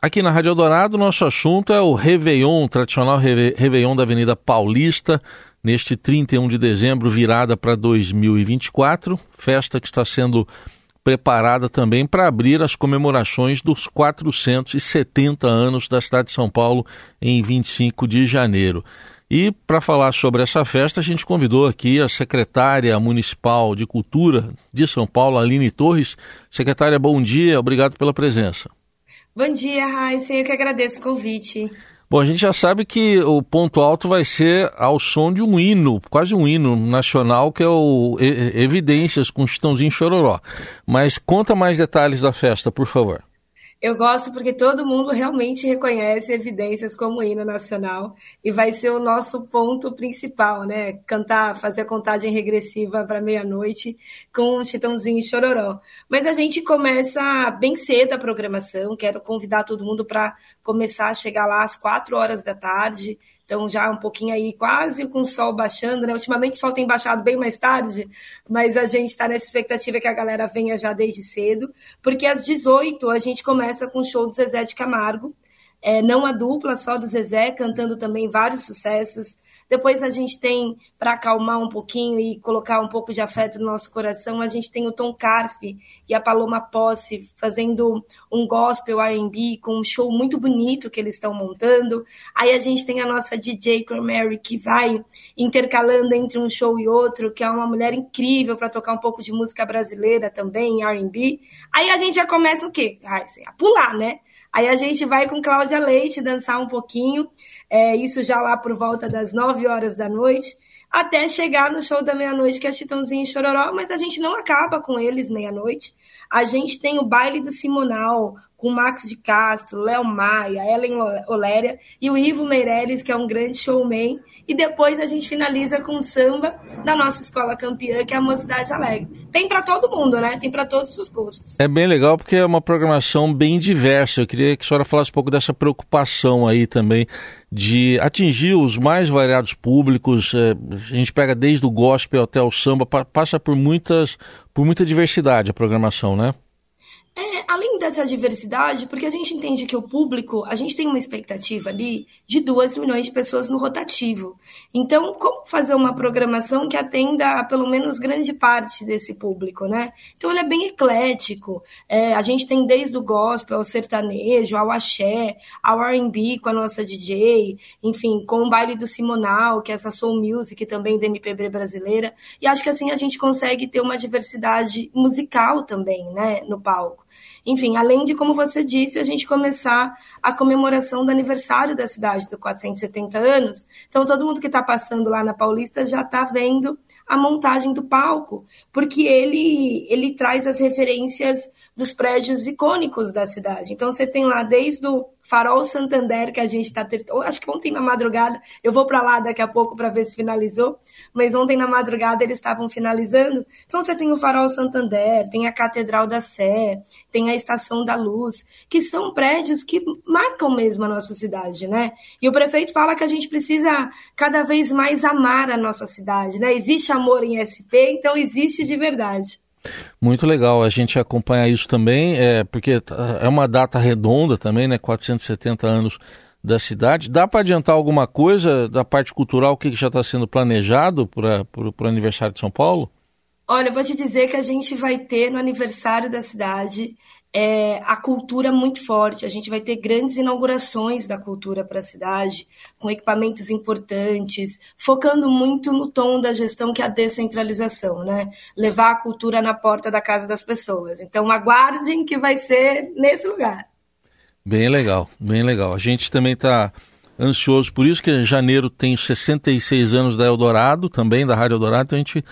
Aqui na Rádio Eldorado, nosso assunto é o Réveillon, o tradicional Réveillon da Avenida Paulista, neste 31 de dezembro, virada para 2024, festa que está sendo preparada também para abrir as comemorações dos 470 anos da cidade de São Paulo em 25 de janeiro. E para falar sobre essa festa, a gente convidou aqui a secretária municipal de Cultura de São Paulo, Aline Torres. Secretária, bom dia, obrigado pela presença. Bom dia, Raíssa. Eu que agradeço o convite. Bom, a gente já sabe que o ponto alto vai ser ao som de um hino, quase um hino nacional, que é o Evidências com Chitãozinho Chororó. Mas conta mais detalhes da festa, por favor. Eu gosto porque todo mundo realmente reconhece evidências como hino nacional e vai ser o nosso ponto principal, né? Cantar, fazer a contagem regressiva para meia-noite com o Chitãozinho e Chororó. Mas a gente começa bem cedo a programação, quero convidar todo mundo para começar a chegar lá às quatro horas da tarde, então já um pouquinho aí, quase com o sol baixando, né? Ultimamente o sol tem baixado bem mais tarde, mas a gente está nessa expectativa que a galera venha já desde cedo, porque às 18 a gente começa com o show do Zezé de Camargo, é, não a dupla, só do Zezé, cantando também vários sucessos depois a gente tem, para acalmar um pouquinho e colocar um pouco de afeto no nosso coração, a gente tem o Tom Carfe e a Paloma Posse fazendo um gospel R&B com um show muito bonito que eles estão montando. Aí a gente tem a nossa DJ Mary que vai intercalando entre um show e outro, que é uma mulher incrível para tocar um pouco de música brasileira também, R&B. Aí a gente já começa o quê? A pular, né? Aí a gente vai com Cláudia Leite dançar um pouquinho, é, isso já lá por volta das 9 horas da noite, até chegar no show da meia-noite, que é Chitãozinho e Chororó, mas a gente não acaba com eles meia-noite. A gente tem o baile do Simonal, com Max de Castro, Léo Maia, Ellen Oléria e o Ivo Meirelles, que é um grande showman, e depois a gente finaliza com o samba da nossa escola campeã, que é a Mocidade Alegre. Tem para todo mundo, né? Tem para todos os gostos. É bem legal porque é uma programação bem diversa. Eu queria que a senhora falasse um pouco dessa preocupação aí também de atingir os mais variados públicos. É, a gente pega desde o gospel até o samba, passa por muitas por muita diversidade a programação, né? Além dessa diversidade, porque a gente entende que o público, a gente tem uma expectativa ali de 2 milhões de pessoas no rotativo. Então, como fazer uma programação que atenda a pelo menos grande parte desse público, né? Então, ele é bem eclético. É, a gente tem desde o gospel ao sertanejo, ao axé, ao R&B com a nossa DJ, enfim, com o baile do Simonal, que é essa soul music também da MPB brasileira. E acho que assim a gente consegue ter uma diversidade musical também, né, no palco. Enfim, além de, como você disse, a gente começar a comemoração do aniversário da cidade, do 470 anos. Então, todo mundo que está passando lá na Paulista já está vendo a montagem do palco, porque ele, ele traz as referências dos prédios icônicos da cidade. Então, você tem lá desde o Farol Santander, que a gente está. Acho que ontem na madrugada, eu vou para lá daqui a pouco para ver se finalizou, mas ontem na madrugada eles estavam finalizando. Então você tem o Farol Santander, tem a Catedral da Sé, tem a Estação da Luz, que são prédios que marcam mesmo a nossa cidade, né? E o prefeito fala que a gente precisa cada vez mais amar a nossa cidade, né? Existe amor em SP, então existe de verdade. Muito legal a gente acompanhar isso também, é, porque é uma data redonda também, né? 470 anos da cidade. Dá para adiantar alguma coisa da parte cultural, o que já está sendo planejado para o aniversário de São Paulo? Olha, eu vou te dizer que a gente vai ter no aniversário da cidade é, a cultura muito forte. A gente vai ter grandes inaugurações da cultura para a cidade, com equipamentos importantes, focando muito no tom da gestão que é a descentralização, né? Levar a cultura na porta da casa das pessoas. Então aguardem que vai ser nesse lugar. Bem legal, bem legal. A gente também está ansioso por isso, que janeiro tem 66 anos da Eldorado, também da Rádio Eldorado, então a gente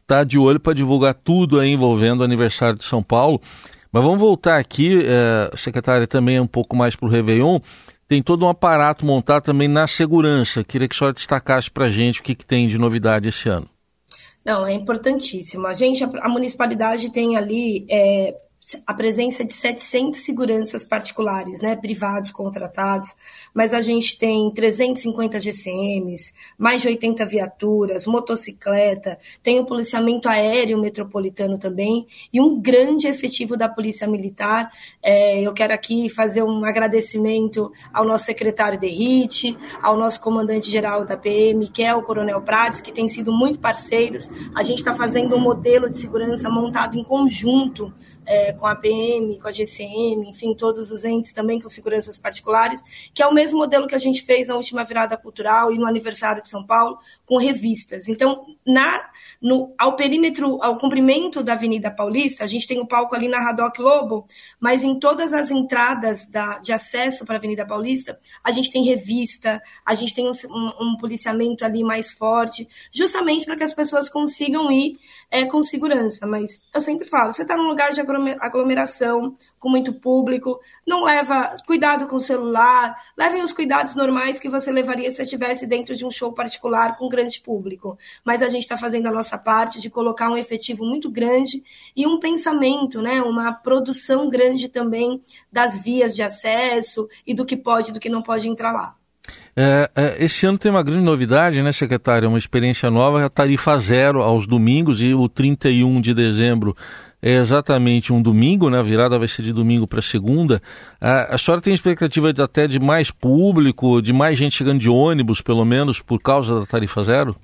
está de olho para divulgar tudo aí envolvendo o aniversário de São Paulo. Mas vamos voltar aqui, é, secretária, também um pouco mais para o Réveillon. Tem todo um aparato montado também na segurança. Queria que a senhora destacasse para a gente o que, que tem de novidade esse ano. Não, é importantíssimo. A gente, a municipalidade tem ali é, a presença de 700 seguranças particulares, né, privados contratados, mas a gente tem 350 GCMs, mais de 80 viaturas, motocicleta, tem o policiamento aéreo metropolitano também e um grande efetivo da Polícia Militar. É, eu quero aqui fazer um agradecimento ao nosso secretário de RIT, ao nosso comandante-geral da PM, que é o Coronel Prates, que tem sido muito parceiros. A gente está fazendo um modelo de segurança montado em conjunto é, com a PM, com a GCM, enfim, todos os entes também com seguranças particulares, que é o mesmo modelo que a gente fez na última virada cultural e no aniversário de São Paulo, com revistas. Então, na, no, ao perímetro, ao comprimento da Avenida Paulista, a gente tem o palco ali na Radoc Lobo, mas em todas as entradas da, de acesso para a Avenida Paulista, a gente tem revista, a gente tem um, um, policiamento ali mais forte, justamente para que as pessoas consigam ir é, com segurança. Mas eu sempre falo, você está num lugar de aglomeração, com muito público, não leva cuidado com o celular, levem os cuidados normais que você levaria se estivesse dentro de um show particular com grande público. Mas a gente está fazendo a nossa parte de colocar um efetivo muito grande e um pensamento, né, uma produção grande também das vias de acesso e do que pode e do que não pode entrar lá. É, é, esse ano tem uma grande novidade, né, secretária? Uma experiência nova, a tarifa zero aos domingos e o 31 de dezembro é exatamente um domingo, né? A virada vai ser de domingo para segunda. A, a senhora tem expectativa de, até de mais público, de mais gente chegando de ônibus, pelo menos, por causa da tarifa zero?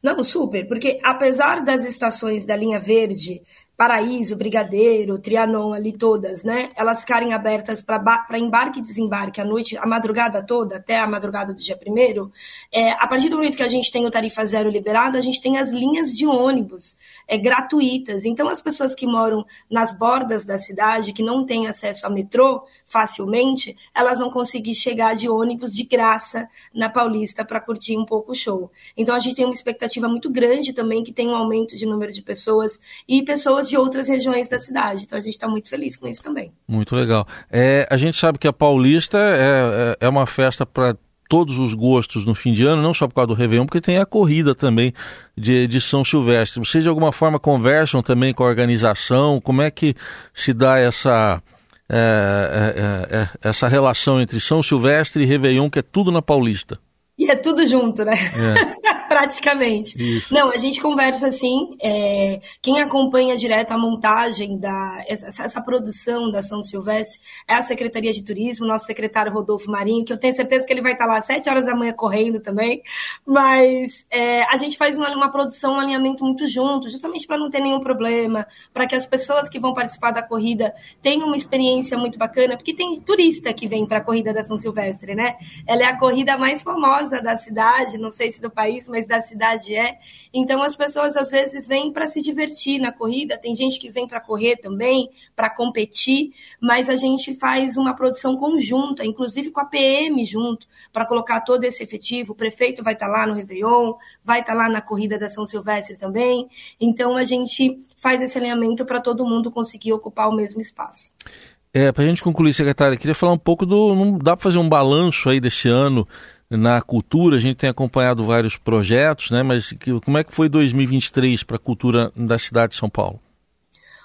Não, super, porque apesar das estações da linha verde Paraíso, Brigadeiro, Trianon, ali todas, né? Elas ficarem abertas para embarque e desembarque à noite, a madrugada toda, até a madrugada do dia primeiro. É, a partir do momento que a gente tem o tarifa zero liberado, a gente tem as linhas de ônibus é, gratuitas. Então, as pessoas que moram nas bordas da cidade, que não têm acesso a metrô facilmente, elas vão conseguir chegar de ônibus de graça na Paulista para curtir um pouco o show. Então, a gente tem uma expectativa muito grande também que tem um aumento de número de pessoas e pessoas de outras regiões da cidade. Então a gente está muito feliz com isso também. Muito legal. É, a gente sabe que a Paulista é, é, é uma festa para todos os gostos no fim de ano, não só por causa do Réveillon, porque tem a corrida também de, de São Silvestre. Vocês de alguma forma conversam também com a organização? Como é que se dá essa, é, é, é, essa relação entre São Silvestre e Réveillon, que é tudo na Paulista? E é tudo junto, né? É. Praticamente. Isso. Não, a gente conversa assim. É, quem acompanha direto a montagem da essa, essa, produção da São Silvestre é a Secretaria de Turismo, nosso secretário Rodolfo Marinho, que eu tenho certeza que ele vai estar lá às 7 horas da manhã correndo também. Mas é, a gente faz uma, uma produção, um alinhamento muito junto, justamente para não ter nenhum problema, para que as pessoas que vão participar da corrida tenham uma experiência muito bacana, porque tem turista que vem para a corrida da São Silvestre, né? Ela é a corrida mais famosa da cidade, não sei se do país, mas da cidade é. Então as pessoas às vezes vêm para se divertir na corrida, tem gente que vem para correr também, para competir, mas a gente faz uma produção conjunta, inclusive com a PM junto, para colocar todo esse efetivo. O prefeito vai estar tá lá no Réveillon, vai estar tá lá na corrida da São Silvestre também. Então a gente faz esse alinhamento para todo mundo conseguir ocupar o mesmo espaço. É, para a gente concluir, secretária, queria falar um pouco do. Não dá para fazer um balanço aí desse ano na cultura, a gente tem acompanhado vários projetos, né? Mas como é que foi 2023 para a cultura da cidade de São Paulo?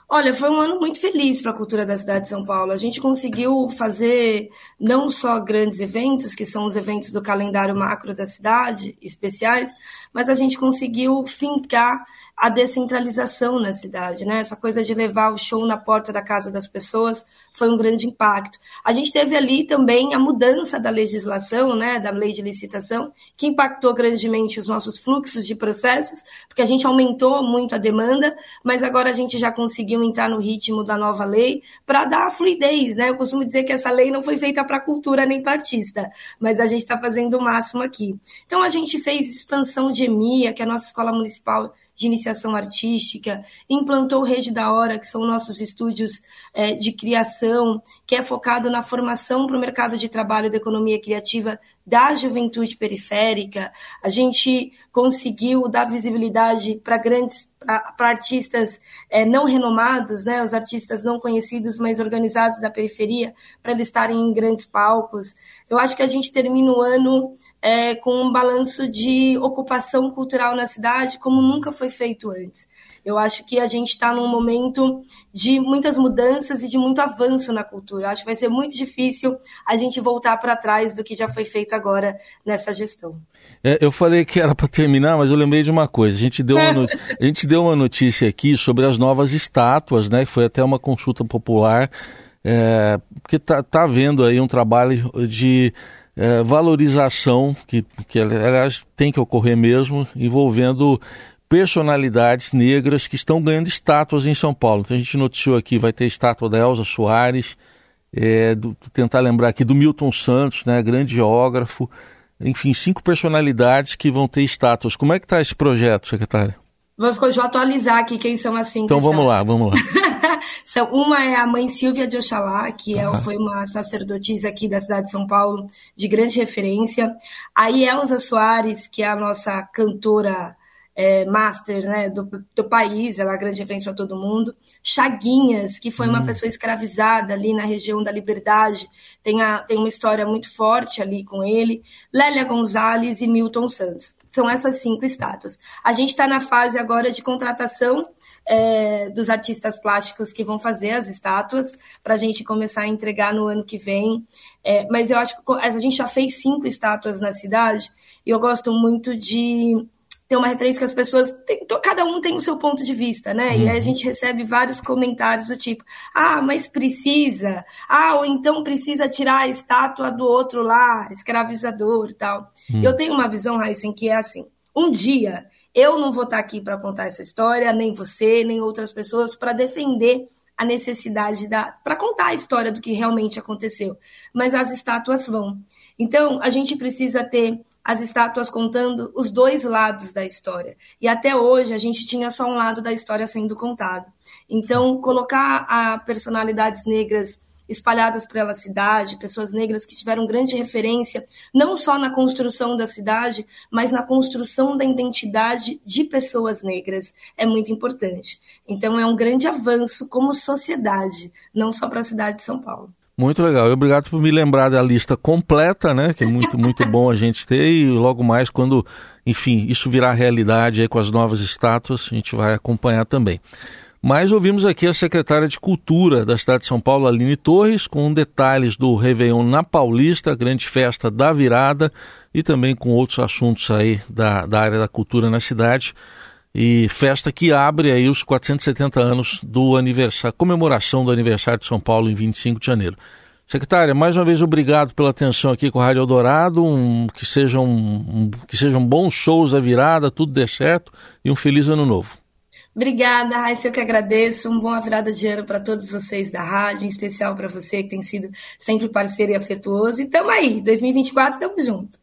Olha, foi um ano muito feliz para a cultura da cidade de São Paulo. A gente conseguiu fazer não só grandes eventos, que são os eventos do calendário macro da cidade, especiais, mas a gente conseguiu fincar a descentralização na cidade, né? Essa coisa de levar o show na porta da casa das pessoas foi um grande impacto. A gente teve ali também a mudança da legislação, né, da lei de licitação, que impactou grandemente os nossos fluxos de processos, porque a gente aumentou muito a demanda, mas agora a gente já conseguiu entrar no ritmo da nova lei para dar fluidez, né? Eu costumo dizer que essa lei não foi feita para cultura nem para artista, mas a gente está fazendo o máximo aqui. Então a gente fez expansão de EMIA, que é a nossa escola municipal de iniciação artística, implantou Rede da Hora, que são nossos estúdios é, de criação, que é focado na formação para o mercado de trabalho da economia criativa da juventude periférica. A gente conseguiu dar visibilidade para grandes para artistas é, não renomados, né, os artistas não conhecidos, mas organizados da periferia, para eles estarem em grandes palcos. Eu acho que a gente termina o ano é, com um balanço de ocupação cultural na cidade como nunca foi feito antes. Eu acho que a gente está num momento de muitas mudanças e de muito avanço na cultura. Acho que vai ser muito difícil a gente voltar para trás do que já foi feito agora nessa gestão. É, eu falei que era para terminar, mas eu lembrei de uma coisa. A gente, deu uma, a gente deu uma notícia aqui sobre as novas estátuas, né? Foi até uma consulta popular, é, porque tá, tá havendo aí um trabalho de é, valorização que, que, aliás, tem que ocorrer mesmo, envolvendo personalidades negras que estão ganhando estátuas em São Paulo. Então a gente noticiou aqui, vai ter estátua da Elza Soares, é, do, tentar lembrar aqui do Milton Santos, né, grande geógrafo, enfim, cinco personalidades que vão ter estátuas. Como é que está esse projeto, secretário? Vou, vou atualizar aqui quem são as cinco. Então vamos lá, vamos lá. uma é a mãe Silvia de Oxalá, que uhum. foi uma sacerdotisa aqui da cidade de São Paulo, de grande referência. Aí Elza Soares, que é a nossa cantora é, master né, do, do, país, ela é uma grande referência para todo mundo. Chaguinhas, que foi uma hum. pessoa escravizada ali na região da Liberdade, tem, a, tem uma história muito forte ali com ele. Lélia Gonzalez e Milton Santos. São essas cinco estátuas. A gente está na fase agora de contratação é, dos artistas plásticos que vão fazer as estátuas, para a gente começar a entregar no ano que vem. É, mas eu acho que a gente já fez cinco estátuas na cidade, e eu gosto muito de ter uma referência que as pessoas. Tem, cada um tem o seu ponto de vista, né? Uhum. E aí a uhum. gente recebe vários comentários do tipo: ah, mas precisa. Ah, ou então precisa tirar a estátua do outro lá, escravizador e tal. Uhum. Eu tenho uma visão, Heisen, que é assim: um dia eu não vou estar aqui para contar essa história, nem você, nem outras pessoas, para defender a necessidade da. para contar a história do que realmente aconteceu. Mas as estátuas vão. Então, a gente precisa ter as estátuas contando os dois lados da história. E até hoje a gente tinha só um lado da história sendo contado. Então, colocar a personalidades negras espalhadas pela cidade, pessoas negras que tiveram grande referência, não só na construção da cidade, mas na construção da identidade de pessoas negras, é muito importante. Então, é um grande avanço como sociedade, não só para a cidade de São Paulo. Muito legal. E obrigado por me lembrar da lista completa, né? Que é muito, muito bom a gente ter. E logo mais, quando, enfim, isso virar realidade aí com as novas estátuas, a gente vai acompanhar também. Mas ouvimos aqui a secretária de Cultura da cidade de São Paulo, Aline Torres, com detalhes do Réveillon na Paulista, grande festa da virada, e também com outros assuntos aí da, da área da cultura na cidade e festa que abre aí os 470 anos do aniversário, comemoração do aniversário de São Paulo em 25 de janeiro. Secretária, mais uma vez obrigado pela atenção aqui com a Rádio Eldorado, um, que, sejam, um, que sejam bons shows à virada, tudo dê certo e um feliz ano novo. Obrigada, Raíssa, eu que agradeço. Um bom virada de ano para todos vocês da rádio, em especial para você que tem sido sempre parceiro e afetuoso. E tamo aí, 2024, tamo junto.